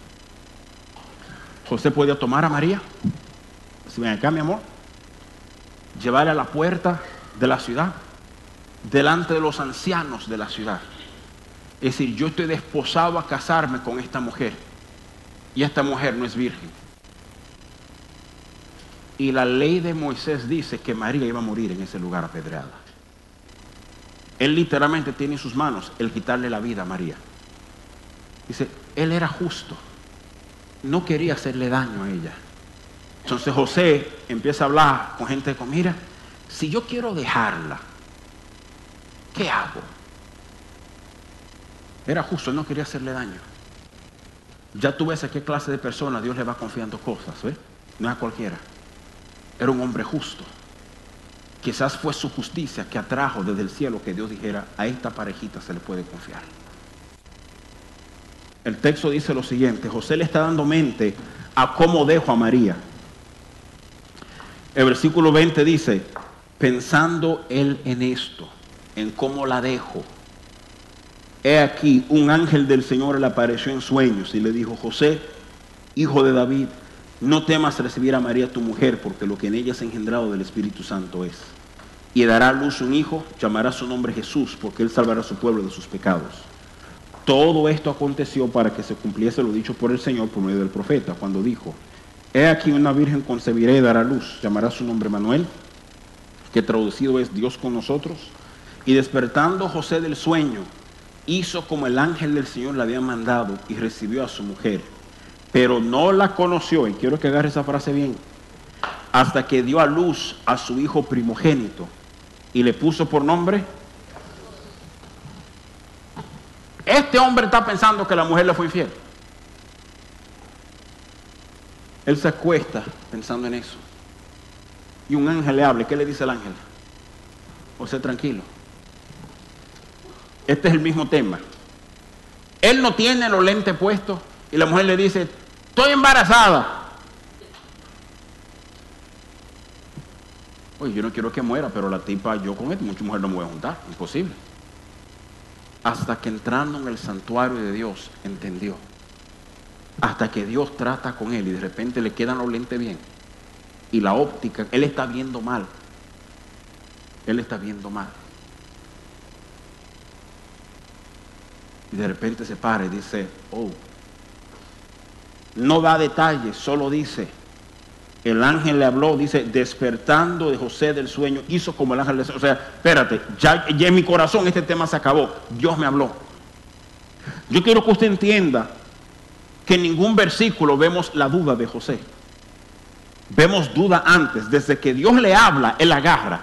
José podía tomar a María, si ven acá mi amor, llevarla a la puerta de la ciudad, delante de los ancianos de la ciudad. Es decir, yo estoy desposado a casarme con esta mujer y esta mujer no es virgen. Y la ley de Moisés dice que María iba a morir en ese lugar apedreada. Él literalmente tiene en sus manos el quitarle la vida a María. Dice, él era justo. No quería hacerle daño a ella. Entonces José empieza a hablar con gente como, mira, si yo quiero dejarla, ¿qué hago? Era justo, no quería hacerle daño. Ya tú ves a qué clase de persona Dios le va confiando cosas, ¿ves? No a cualquiera. Era un hombre justo. Quizás fue su justicia que atrajo desde el cielo que Dios dijera, a esta parejita se le puede confiar. El texto dice lo siguiente, José le está dando mente a cómo dejo a María. El versículo 20 dice, pensando él en esto, en cómo la dejo, he aquí un ángel del Señor le apareció en sueños y le dijo, José, hijo de David, no temas recibir a María tu mujer, porque lo que en ella es engendrado del Espíritu Santo es. Y dará a luz un hijo, llamará su nombre Jesús, porque él salvará a su pueblo de sus pecados. Todo esto aconteció para que se cumpliese lo dicho por el Señor por medio del profeta, cuando dijo, He aquí una virgen concebirá y dará luz, llamará su nombre Manuel, que traducido es Dios con nosotros. Y despertando José del sueño, hizo como el ángel del Señor le había mandado y recibió a su mujer pero no la conoció, y quiero que agarre esa frase bien, hasta que dio a luz a su hijo primogénito y le puso por nombre. Este hombre está pensando que la mujer le fue infiel. Él se acuesta pensando en eso. Y un ángel le habla. ¿Qué le dice el ángel? O sea, tranquilo. Este es el mismo tema. Él no tiene los lentes puestos y la mujer le dice, estoy embarazada. Oye, yo no quiero que muera, pero la tipa, yo con él, mucha mujer no me voy a juntar, imposible. Hasta que entrando en el santuario de Dios, entendió. Hasta que Dios trata con él y de repente le quedan los lentes bien. Y la óptica, él está viendo mal. Él está viendo mal. Y de repente se para y dice, oh, no da detalles, solo dice, el ángel le habló, dice, despertando de José del sueño, hizo como el ángel le O sea, espérate, ya, ya en mi corazón este tema se acabó, Dios me habló. Yo quiero que usted entienda que en ningún versículo vemos la duda de José. Vemos duda antes, desde que Dios le habla, él agarra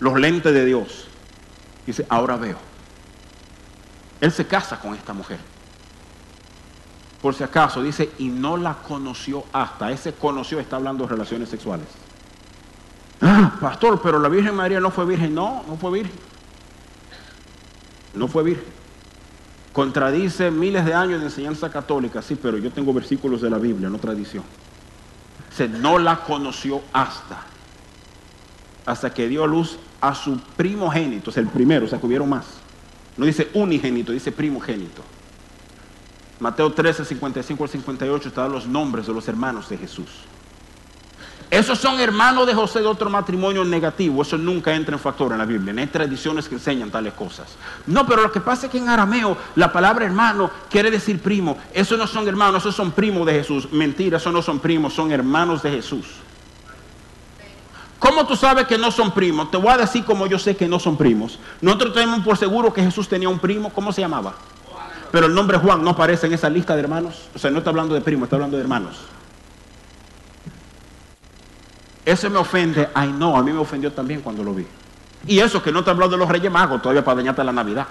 los lentes de Dios. Dice, ahora veo. Él se casa con esta mujer por si acaso, dice, y no la conoció hasta. Ese conoció está hablando de relaciones sexuales. Ah, pastor, pero la Virgen María no fue virgen. No, no fue virgen. No fue virgen. Contradice miles de años de enseñanza católica, sí, pero yo tengo versículos de la Biblia, no tradición. Se no la conoció hasta. Hasta que dio luz a su primogénito, es el primero, o sea que hubieron más. No dice unigénito, dice primogénito. Mateo 13, 55 al 58 están los nombres de los hermanos de Jesús. Esos son hermanos de José de otro matrimonio negativo. Eso nunca entra en factor en la Biblia. No hay tradiciones que enseñan tales cosas. No, pero lo que pasa es que en arameo la palabra hermano quiere decir primo. Esos no son hermanos, esos son primos de Jesús. Mentira, esos no son primos, son hermanos de Jesús. ¿Cómo tú sabes que no son primos? Te voy a decir como yo sé que no son primos. Nosotros tenemos por seguro que Jesús tenía un primo. ¿Cómo se llamaba? Pero el nombre Juan no aparece en esa lista de hermanos. O sea, no está hablando de primo, está hablando de hermanos. Eso me ofende. Ay, no, a mí me ofendió también cuando lo vi. Y eso que no te hablando de los Reyes Magos todavía para dañarte la Navidad.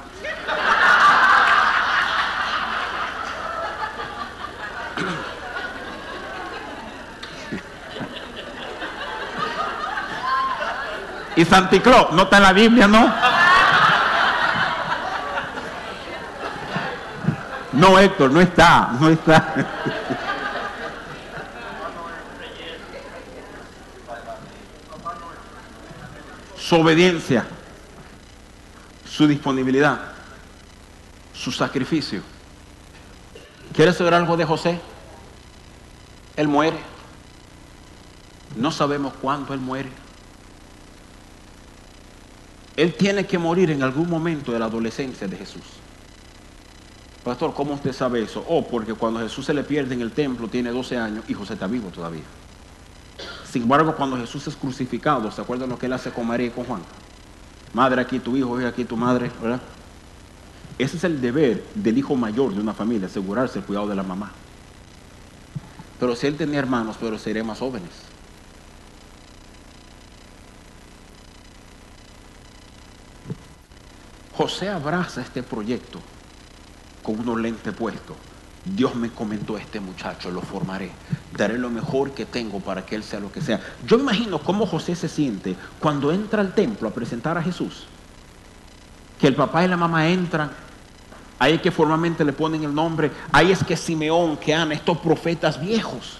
y Santicló, no está en la Biblia, ¿no? No, Héctor, no está, no está. su obediencia, su disponibilidad, su sacrificio. ¿Quieres saber algo de José? Él muere. No sabemos cuándo Él muere. Él tiene que morir en algún momento de la adolescencia de Jesús. Pastor, ¿cómo usted sabe eso? Oh, porque cuando Jesús se le pierde en el templo tiene 12 años y José está vivo todavía. Sin embargo, cuando Jesús es crucificado, ¿se acuerdan lo que él hace con María y con Juan? Madre aquí tu hijo, hijo aquí tu madre, ¿verdad? Ese es el deber del hijo mayor de una familia, asegurarse el cuidado de la mamá. Pero si él tenía hermanos, pero sería más jóvenes. José abraza este proyecto con unos lentes puestos. Dios me comentó este muchacho, lo formaré. Daré lo mejor que tengo para que él sea lo que sea. Yo imagino cómo José se siente cuando entra al templo a presentar a Jesús. Que el papá y la mamá entran. Ahí es que formalmente le ponen el nombre. Ahí es que Simeón, que Ana, estos profetas viejos,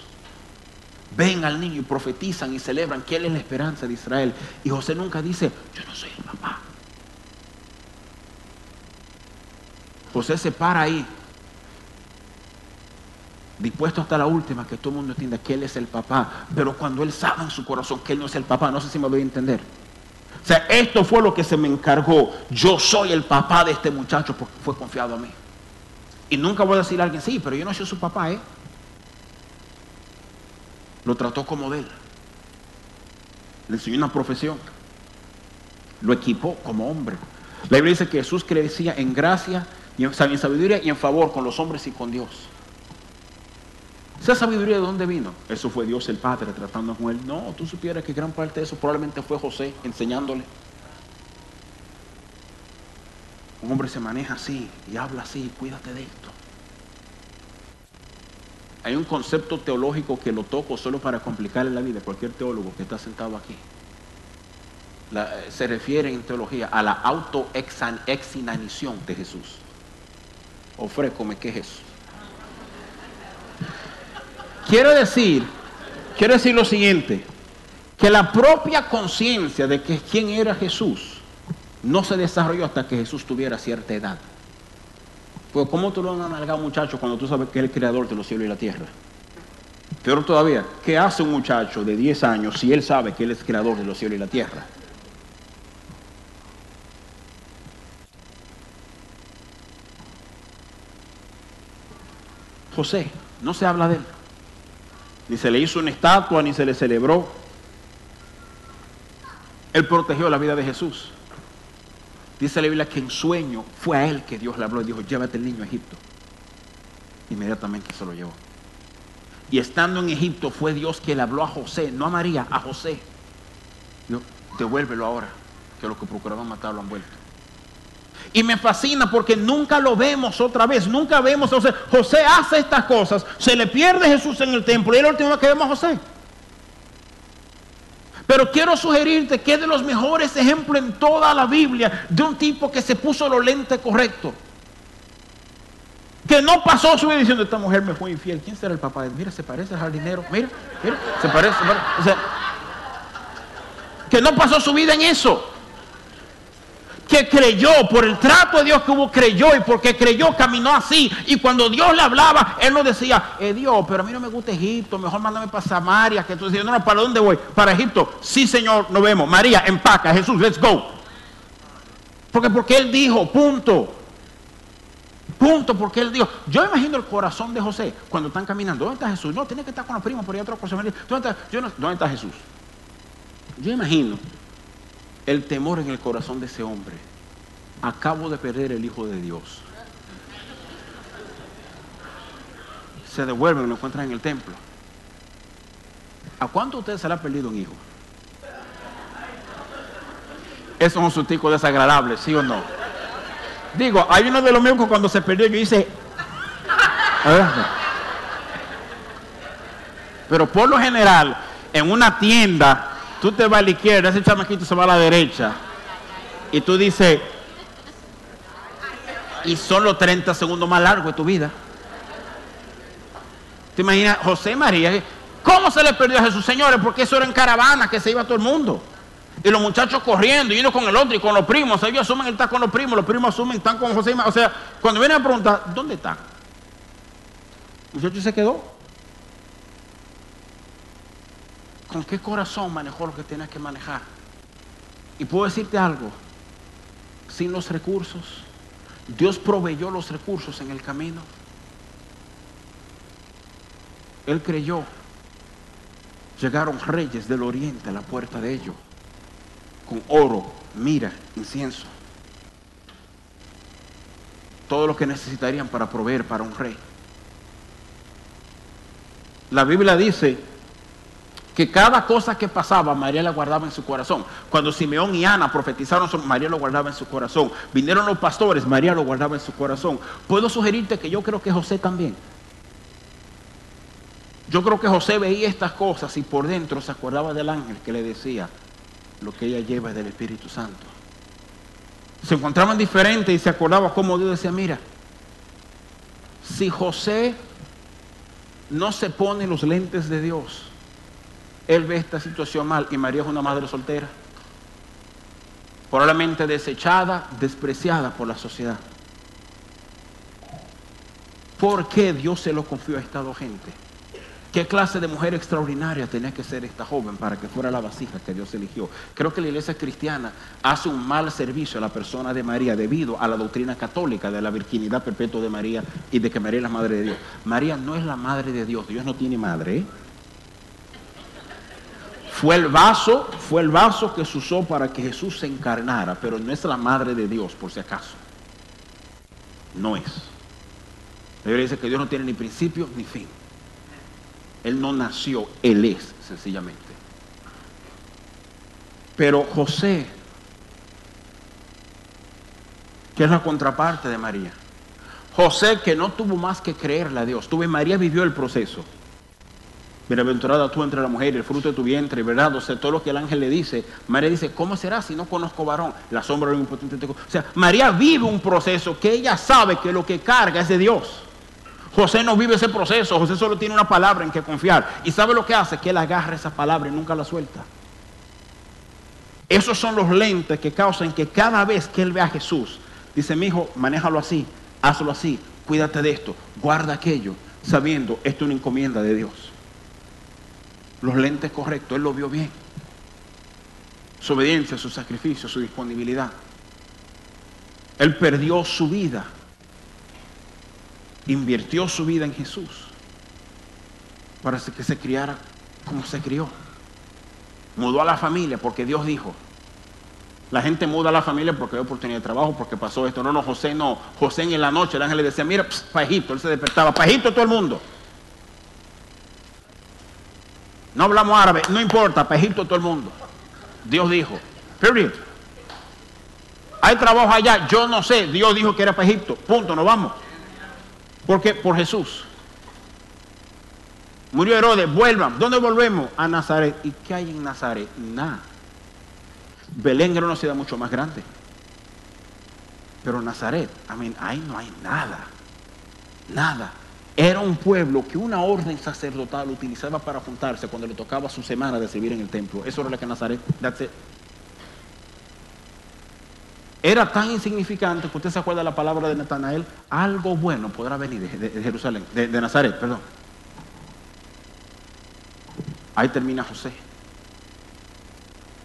ven al niño y profetizan y celebran que él es la esperanza de Israel. Y José nunca dice, yo no soy el papá. José se para ahí, dispuesto hasta la última, que todo el mundo entienda que él es el papá. Pero cuando él sabe en su corazón que él no es el papá, no sé si me voy a entender. O sea, esto fue lo que se me encargó. Yo soy el papá de este muchacho porque fue confiado a mí. Y nunca voy a decir a alguien, sí, pero yo no soy su papá, ¿eh? Lo trató como de él. Le enseñó una profesión. Lo equipó como hombre. La Biblia dice que Jesús crecía en gracia y en sabiduría y en favor con los hombres y con Dios. ¿Esa sabiduría de dónde vino? Eso fue Dios el Padre tratando con él. No, tú supieras que gran parte de eso probablemente fue José enseñándole. Un hombre se maneja así y habla así, cuídate de esto. Hay un concepto teológico que lo toco solo para complicarle la vida a cualquier teólogo que está sentado aquí. se refiere en teología a la autoexinanición de Jesús. Ofrécome, ¿qué es eso? Quiero decir, quiero decir lo siguiente, que la propia conciencia de que quién era Jesús no se desarrolló hasta que Jesús tuviera cierta edad. Pues ¿cómo tú lo han amargado muchacho cuando tú sabes que es el creador de los cielos y la tierra? Peor todavía, ¿qué hace un muchacho de 10 años si él sabe que él es creador de los cielos y la tierra? José, no se habla de él ni se le hizo una estatua, ni se le celebró. Él protegió la vida de Jesús. Dice la Biblia que en sueño fue a él que Dios le habló y dijo, llévate el niño a Egipto. Inmediatamente se lo llevó. Y estando en Egipto fue Dios que le habló a José, no a María, a José. Dijo, devuélvelo ahora, que los que procuraban matarlo han vuelto. Y me fascina porque nunca lo vemos otra vez, nunca vemos a José. José hace estas cosas, se le pierde Jesús en el templo y es la última vez que vemos a José. Pero quiero sugerirte que es de los mejores ejemplos en toda la Biblia de un tipo que se puso lo lente correcto. Que no pasó su vida diciendo, esta mujer me fue infiel. ¿Quién será el papá? Mira, se parece al jardinero. Mira, mira, se parece. O sea, que no pasó su vida en eso que creyó, por el trato de Dios que hubo, creyó y porque creyó caminó así. Y cuando Dios le hablaba, él no decía, eh, Dios, pero a mí no me gusta Egipto, mejor mándame para Samaria. Que tú decías, no, no, ¿para dónde voy? Para Egipto. Sí, Señor, nos vemos. María, empaca, Jesús, let's go. Porque, porque él dijo, punto. Punto, porque él dijo, yo imagino el corazón de José cuando están caminando. ¿Dónde está Jesús? No, tiene que estar con los primos, por ahí otra cosa. ¿Dónde está, ¿Dónde está Jesús? Yo imagino el temor en el corazón de ese hombre. Acabo de perder el Hijo de Dios. Se devuelven lo encuentran en el templo. ¿A cuánto ustedes se le ha perdido un hijo? Eso es un sustico desagradable, ¿sí o no? Digo, hay uno de los míos que cuando se perdió yo hice... Pero por lo general, en una tienda Tú te vas a la izquierda, ese chamaquito se va a la derecha. Y tú dices, Y son los 30 segundos más largos de tu vida. ¿Te imaginas? José María, ¿cómo se le perdió a Jesús, señores? Porque eso era en caravana, que se iba todo el mundo. Y los muchachos corriendo, y uno con el otro y con los primos. Ellos asumen que está con los primos, los primos asumen están con José María. O sea, cuando vienen a preguntar, ¿dónde están? El muchacho se quedó. ¿Con qué corazón manejó lo que tenía que manejar? Y puedo decirte algo, sin los recursos, Dios proveyó los recursos en el camino. Él creyó. Llegaron reyes del oriente a la puerta de ellos, con oro, mira, incienso. Todo lo que necesitarían para proveer para un rey. La Biblia dice que cada cosa que pasaba María la guardaba en su corazón. Cuando Simeón y Ana profetizaron, María lo guardaba en su corazón. Vinieron los pastores, María lo guardaba en su corazón. Puedo sugerirte que yo creo que José también. Yo creo que José veía estas cosas y por dentro se acordaba del ángel que le decía, lo que ella lleva es del Espíritu Santo. Se encontraban diferentes y se acordaba cómo Dios decía, mira, si José no se pone los lentes de Dios, él ve esta situación mal y María es una madre soltera, probablemente desechada, despreciada por la sociedad. ¿Por qué Dios se lo confió a esta dos gente? ¿Qué clase de mujer extraordinaria tenía que ser esta joven para que fuera la vasija que Dios eligió? Creo que la iglesia cristiana hace un mal servicio a la persona de María debido a la doctrina católica de la virginidad perpetua de María y de que María es la madre de Dios. María no es la madre de Dios, Dios no tiene madre. Fue el vaso, fue el vaso que se usó para que Jesús se encarnara, pero no es la madre de Dios, por si acaso. No es. La Biblia dice que Dios no tiene ni principio ni fin. Él no nació, Él es, sencillamente. Pero José, que es la contraparte de María, José que no tuvo más que creerle a Dios, tuve María vivió el proceso. Bienaventurada tú entre la mujer, el fruto de tu vientre, ¿verdad? O sea, todo lo que el ángel le dice. María dice, ¿cómo será si no conozco varón? La sombra de un impotente. O sea, María vive un proceso que ella sabe que lo que carga es de Dios. José no vive ese proceso, José solo tiene una palabra en que confiar. ¿Y sabe lo que hace? Que él agarra esa palabra y nunca la suelta. Esos son los lentes que causan que cada vez que él ve a Jesús, dice, mi hijo, manéjalo así, hazlo así, cuídate de esto, guarda aquello, sabiendo, esto es una encomienda de Dios. Los lentes correctos, él lo vio bien. Su obediencia, su sacrificio, su disponibilidad. Él perdió su vida invirtió su vida en Jesús para que se criara como se crió. Mudó a la familia porque Dios dijo. La gente muda a la familia porque hay oportunidad de trabajo, porque pasó esto. No, no, José no. José en la noche el ángel le decía, mira, para Egipto. Él se despertaba, para Egipto todo el mundo. No hablamos árabe, no importa, para Egipto todo el mundo. Dios dijo, period. Hay trabajo allá, yo no sé. Dios dijo que era para Egipto. Punto, nos vamos. Porque por Jesús. Murió Herodes, vuelvan. ¿Dónde volvemos? A Nazaret. ¿Y qué hay en Nazaret? Nada. Belén era una ciudad mucho más grande. Pero Nazaret, I ahí no hay nada. Nada. Era un pueblo que una orden sacerdotal utilizaba para juntarse cuando le tocaba su semana de servir en el templo. Eso era lo que Nazaret. Era tan insignificante que usted se acuerda la palabra de Natanael, algo bueno podrá venir de, Jerusalén, de, de Nazaret, perdón. Ahí termina José.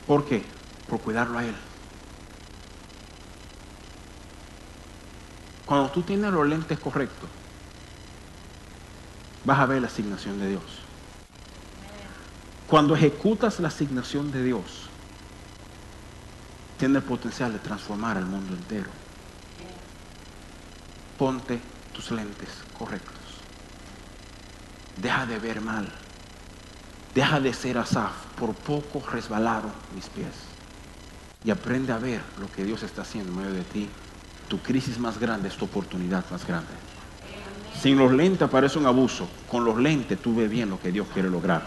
¿Por qué? Por cuidarlo a él. Cuando tú tienes los lentes correctos, vas a ver la asignación de Dios. Cuando ejecutas la asignación de Dios, tiene el potencial de transformar al mundo entero. Ponte tus lentes correctos. Deja de ver mal. Deja de ser asaf. Por poco resbalaron mis pies. Y aprende a ver lo que Dios está haciendo en medio de ti. Tu crisis más grande es tu oportunidad más grande. Sin los lentes parece un abuso. Con los lentes tú ves bien lo que Dios quiere lograr.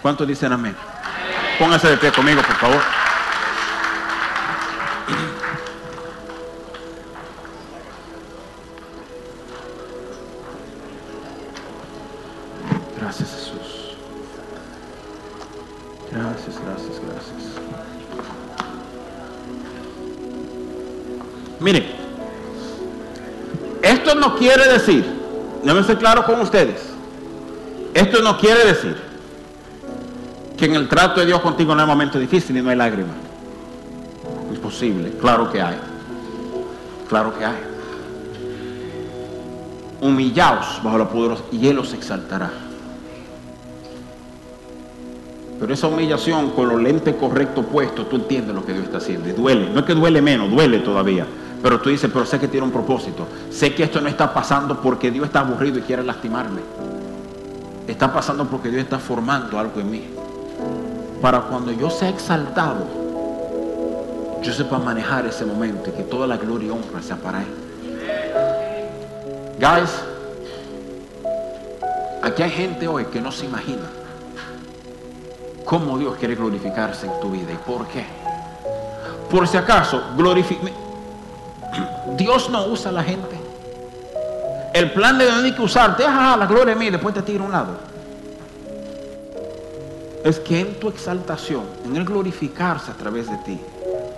¿Cuántos dicen amén? Póngase de pie conmigo, por favor. Quiere decir, me ser claro con ustedes, esto no quiere decir que en el trato de Dios contigo no hay momentos difíciles y no hay lágrimas. Es posible, claro que hay. Claro que hay. Humillaos bajo la poderosa y Él os exaltará. Pero esa humillación con los lentes correctos puestos, tú entiendes lo que Dios está haciendo. Y duele. No es que duele menos, duele todavía. Pero tú dices, pero sé que tiene un propósito. Sé que esto no está pasando porque Dios está aburrido y quiere lastimarme. Está pasando porque Dios está formando algo en mí. Para cuando yo sea exaltado, yo sepa manejar ese momento y que toda la gloria y honra sea para Él. Guys, aquí hay gente hoy que no se imagina cómo Dios quiere glorificarse en tu vida y por qué. Por si acaso, Dios no usa a la gente. El plan de Dios hay que usarte, ah, la gloria de mí, después te tira a un lado. Es que en tu exaltación, en el glorificarse a través de ti,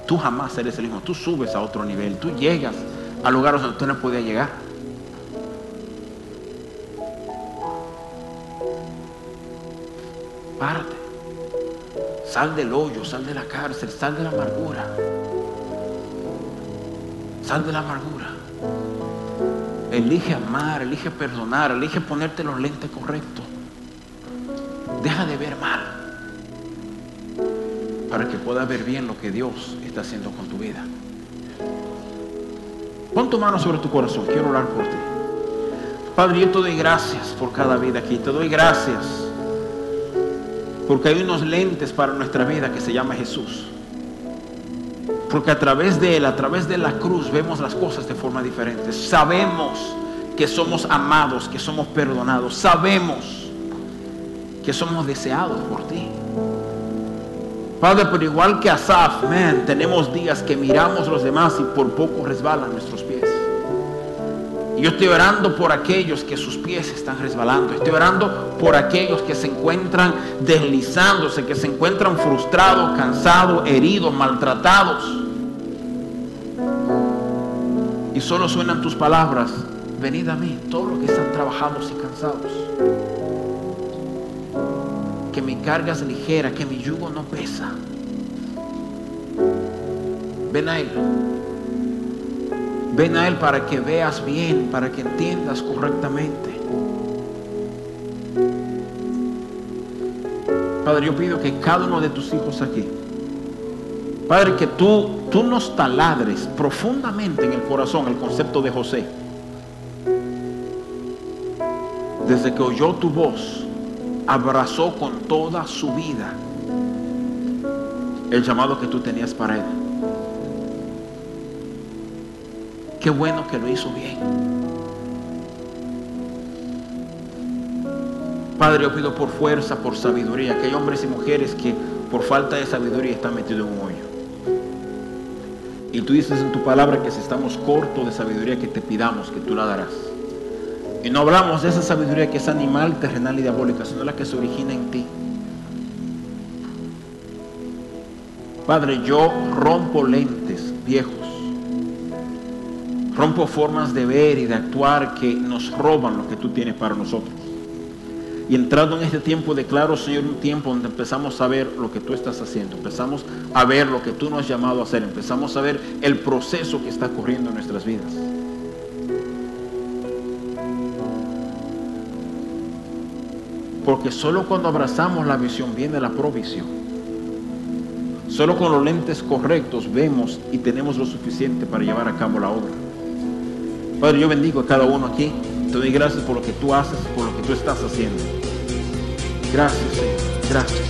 tú jamás eres el mismo. Tú subes a otro nivel, tú llegas a lugares donde tú no podías llegar. Párate. Sal del hoyo, sal de la cárcel, sal de la amargura. Sal de la amargura. Elige amar, elige perdonar, elige ponerte los lentes correctos. Deja de ver mal para que puedas ver bien lo que Dios está haciendo con tu vida. Pon tu mano sobre tu corazón, quiero orar por ti. Padre, yo te doy gracias por cada vida aquí, te doy gracias porque hay unos lentes para nuestra vida que se llama Jesús. Porque a través de Él, a través de la cruz, vemos las cosas de forma diferente. Sabemos que somos amados, que somos perdonados. Sabemos que somos deseados por ti. Padre, pero igual que Asaf, man, tenemos días que miramos los demás y por poco resbalan nuestros pies yo estoy orando por aquellos que sus pies están resbalando. Estoy orando por aquellos que se encuentran deslizándose, que se encuentran frustrados, cansados, heridos, maltratados. Solo suenan tus palabras. Venid a mí, todos los que están trabajados y cansados. Que mi carga es ligera, que mi yugo no pesa. Ven a Él. Ven a Él para que veas bien, para que entiendas correctamente. Padre, yo pido que cada uno de tus hijos aquí, Padre, que tú, tú nos taladres profundamente en el corazón el concepto de José. Desde que oyó tu voz, abrazó con toda su vida el llamado que tú tenías para él. Qué bueno que lo hizo bien. Padre, yo pido por fuerza, por sabiduría, que hay hombres y mujeres que por falta de sabiduría están metidos en un hoyo. Y tú dices en tu palabra que si estamos cortos de sabiduría, que te pidamos, que tú la darás. Y no hablamos de esa sabiduría que es animal, terrenal y diabólica, sino la que se origina en ti. Padre, yo rompo lentes viejos Rompo formas de ver y de actuar que nos roban lo que tú tienes para nosotros. Y entrando en este tiempo, declaro, Señor, un tiempo donde empezamos a ver lo que tú estás haciendo, empezamos a ver lo que tú nos has llamado a hacer, empezamos a ver el proceso que está corriendo en nuestras vidas. Porque solo cuando abrazamos la visión viene la provisión. Solo con los lentes correctos vemos y tenemos lo suficiente para llevar a cabo la obra. Padre, yo bendigo a cada uno aquí. Te doy gracias por lo que tú haces, por lo que tú estás haciendo. Gracias. Gracias.